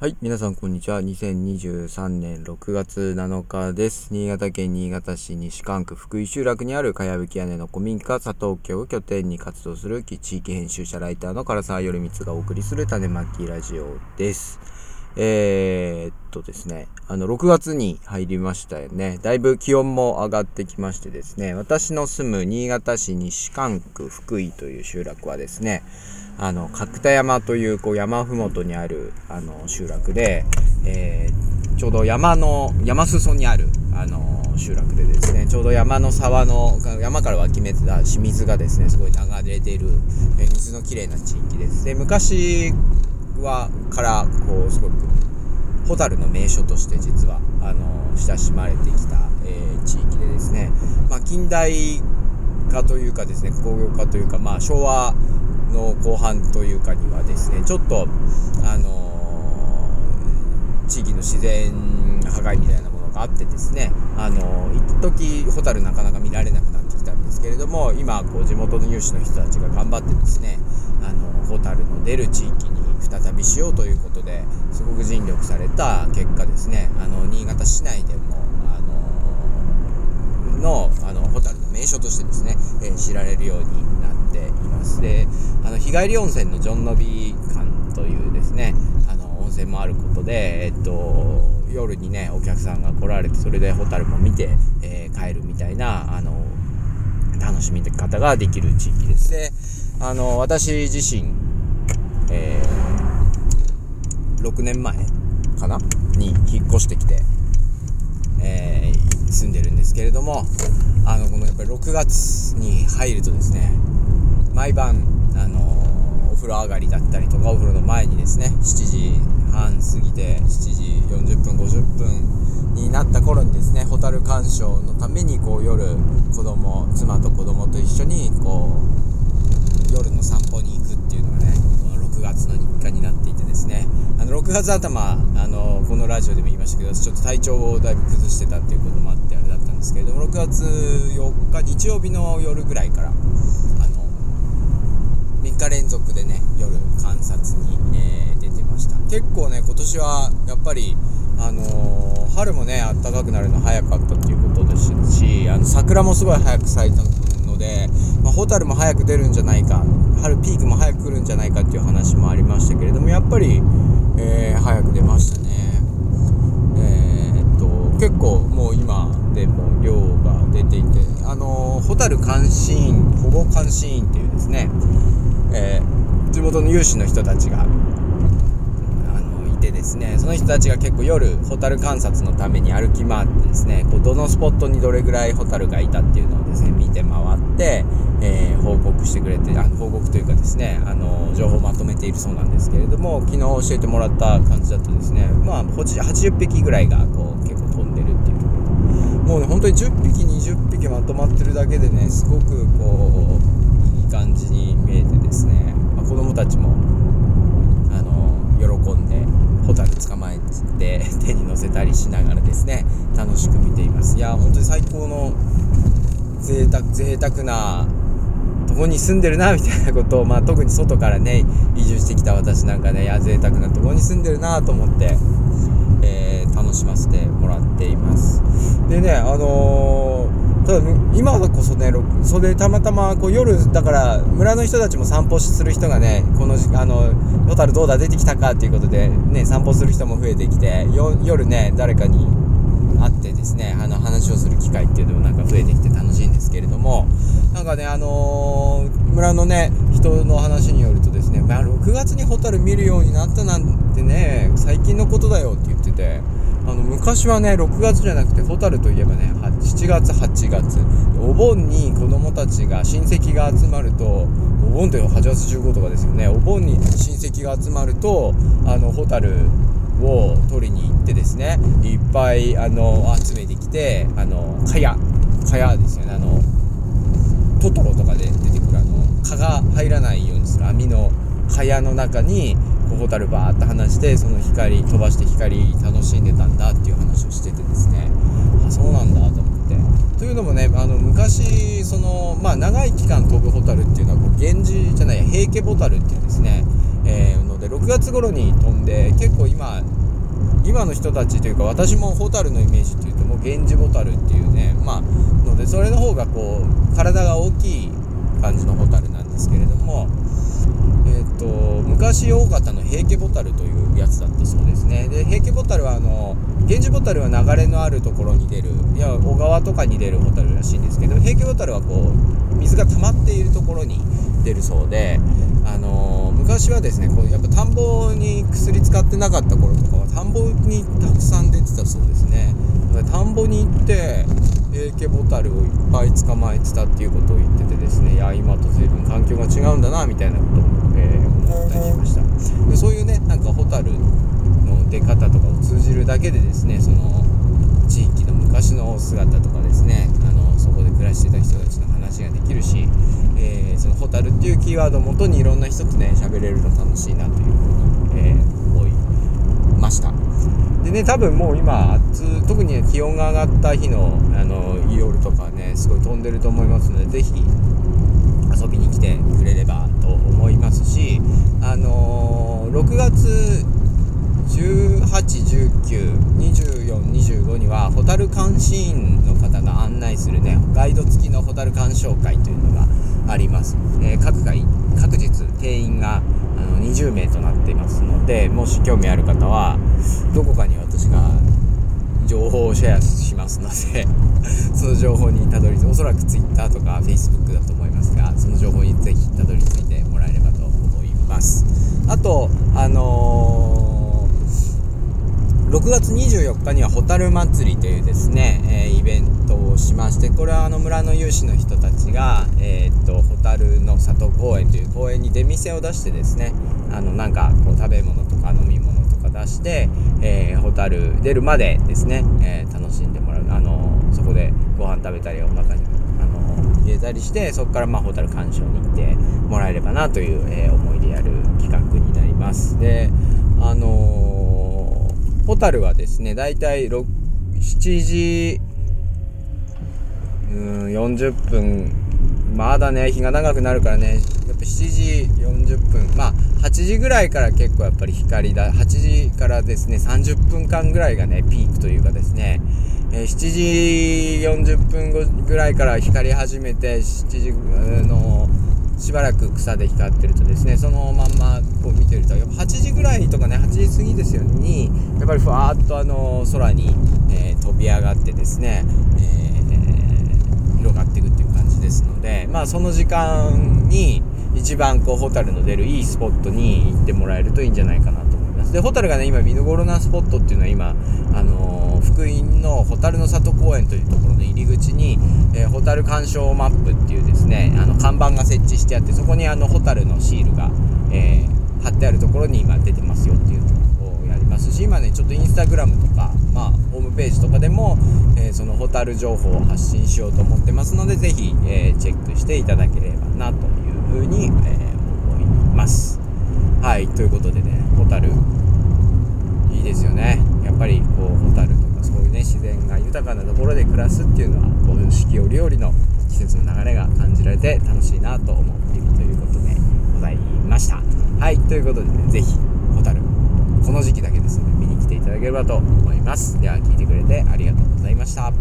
はい、皆さんこんにちは。2023年6月7日です。新潟県新潟市西関区福井集落にあるかやぶき屋根の古民家佐藤家を拠点に活動する地域編集者ライターの唐沢頼光がお送りする種まきラジオです。えー、っとですね、あの、6月に入りましたよね。だいぶ気温も上がってきましてですね、私の住む新潟市西関区福井という集落はですね、あの角田山というこう山ふもとにあるあの集落で、えー、ちょうど山の山裾にあるあの集落でですねちょうど山の沢の山から湧き出た清水がですねすごい流れている、え、水のきれいな地域です。で昔はからこうすごくホタルの名所として実はあの親しまれてきた、えー、地域でですね、まあ、近代化というかですね工業化というか、まあ、昭和の後半というかにはですねちょっとあのー、地域の自然破壊みたいなものがあってですねあのー、一時ホタルなかなか見られなくなってきたんですけれども今こう地元の有志の人たちが頑張ってですねあのホタルの出る地域に再びしようということですごく尽力された結果ですねあの新潟市内でものあのホタルの名所としてですね、えー、知られるようになっています。であの日帰り温泉のジョンノビ館というですねあの温泉もあることで、えっと、夜にねお客さんが来られてそれでホタルも見て、えー、帰るみたいなあの楽しみ方ができる地域です。であの私自身、えー、6年前かな？に引っ越してきて、えー、住んでるんですけれどもあのこのやっぱり6月に入るとですね毎晩、あの、お風呂上がりだったりとかお風呂の前にですね7時半過ぎて7時40分50分になった頃にですね蛍鑑賞のためにこう夜子供妻と子供と一緒にこう夜の散歩に行くっていうのがねこの6月の日課になっていてですね。あの6月頭あのこのラジオでも言いましたけどちょっと体調をだいぶ崩してたっていうこともあってですけれども6月4日日曜日の夜ぐらいからあの3日連続でね夜観察に、えー、出てました。結構ね今年はやっぱりあのー、春もね暖かくなるの早かったっていうことですしあの桜もすごい早く咲いたので、まあ、ホタルも早く出るんじゃないか春ピークも早く来るんじゃないかっていう話もありましたけれどもやっぱり、えー、早く出ましたねえー、っと結構もう今でも量が出ていてあのホタル監視員保護監視員っていうですねえー、地元の有志の人たちがあのいてですねその人たちが結構夜ホタル観察のために歩き回ってですねこうどのスポットにどれぐらいホタルがいたっていうのをですね見て回って、えー、報告してくれてあの報告というかですねあの情報をまとめているそうなんですけれども昨日教えてもらった感じだとですねまあ80匹ぐらいがこう結構飛んでるっていうもうね本当に10匹20匹まとまってるだけでねすごくこういい感じに見えてですね、まあ、子供たちもあの喜んでホタル捕まえて手に乗せたりしながらですね楽しく見ています。いや本当に最高の贅沢贅沢なとこに住んでるなみたいなことを、まあ、特に外からね移住してきた私なんかねいや贅沢なとこに住んでるなと思って、えー、楽しませてもらっています。でねあのーただ今こそねそれたまたまこう夜だから村の人たちも散歩する人がねこのあのホタルどうだ出てきたかっていうことでね散歩する人も増えてきて夜ね誰かに会ってですねあの話をする機会っていうのもなんか増えてきてしいんですけれどもなんかねあのー、村のね人の話によるとですね、まあ、6月にホタル見るようになったなんてね最近のことだよって言っててあの昔はね6月じゃなくてホタルといえばね7月8月お盆に子供たちが親戚が集まるとお盆って8月15とかですよねお盆に親戚が集まるとあのホタルを取りに行ってですねいっぱいあの集めてきてあの蚊帳蚊帳ですよね。あのトトロとかで出てくるあの蚊が入らないようにする網の蚊帳の中にホタルバーって話してその光飛ばして光楽しんでたんだっていう話をしててですね。あそうなんだと思って。というのもねあの昔そのまあ長い期間飛ぶホタルっていうのはこう源氏じゃない平家ホタルっていうですね、えー、ので6月頃に飛んで結構今今の人たちというか私もホタルのイメージっていうともう源氏ホタルっていうねまあのでそれの方がこう体が大きい感じのホタルなんですけれども、と昔多かったの平家ボタルというやつだったそうですね。で平家ボタルはあの源氏ボタルは流れのあるところに出るいや小川とかに出るホタルらしいんですけど平家ボタルはこう水が溜まっているところに出るそうであの昔はですねこうやっぱ田んぼに薬使ってなかった頃とかは田んぼにたくさん出てたそうですね。田んぼに行って平家ボタルをいっぱい捕まえてたっていうことを言っててですねいや今と随分環境が違うんだなみたいなことを、えー、思ったりしました。でそういうねなんかホタルの出方とかを通じるだけでですねその地域の昔の姿とかですねあのそこで暮らしてた人たちの話ができるし、えー、そのホタルっていうキーワードをもとにいろんな人とね喋れるの楽しいなというふうに、えー、思いました。でね多分もう今暑特に気温が上がった日のあの夜とかねすごい飛んでると思いますので是非遊びに来てくれればと思いますしあのー、6月18192425にはホタル監視員の方が案内するねガイド付きのホタル鑑賞会というのがあります、えー、各回各日定員があの20名となっていますのでもし興味ある方はどこかに私が情報をシェアしますので その情報にたどり着いておそらく Twitter とか Facebook だとあとあのー6月24日には蛍祭りというですね、えー、イベントをしましてこれはあの村の有志の人たちが、えー、っと蛍の里公園という公園に出店を出してですねあのなんかこう食べ物とか飲み物とか出して、えー、蛍出るまでですね、えー、楽しんでもらう。あのそこでご飯食べたりお腹にあの入れたりしてそこからまあ蛍鑑賞に行ってもらえればなという、えー、思いでやる企画になりますであのーホタルはですね、だいたい7時、うん、40分、まだね、日が長くなるからね、やっぱ7時40分、まあ、8時ぐらいから結構やっぱり光だ、8時からですね、30分間ぐらいがね、ピークというかですね、えー、7時40分ぐらいから光り始めて、7時の、しばらく草で光ってるとですねそのまんまこう見てるとやっぱ8時ぐらいとかね8時過ぎですよにやっぱりふわーっとあの空に、えー、飛び上がってですね、えー、広がっていくっていう感じですのでまあその時間に一番こうホタルの出るいいスポットに行ってもらえるといいんじゃないかなと思います。でホタルがね今見どころなスポットっていうのは今、蛍の里公園というところの入り口に、えー、ホタル鑑賞マップっていうですねあの看板が設置してあってそこにあのホタルのシールが、えー、貼ってあるところに今出てますよっていうのをやりますし今ねちょっとインスタグラムとかまあホームページとかでも、えー、そのホタル情報を発信しようと思ってますのでぜひ、えチェックしていただければなというふうに、え思います。はいということでねホタル。いいですよね。やっぱりこうホタルとかそういうね自然が豊かなところで暮らすっていうのはこう四季折々の季節の流れが感じられて楽しいなと思っているということでございました。はいということでね是非ホタルこの時期だけですので見に来ていただければと思います。では聞いてくれてありがとうございました。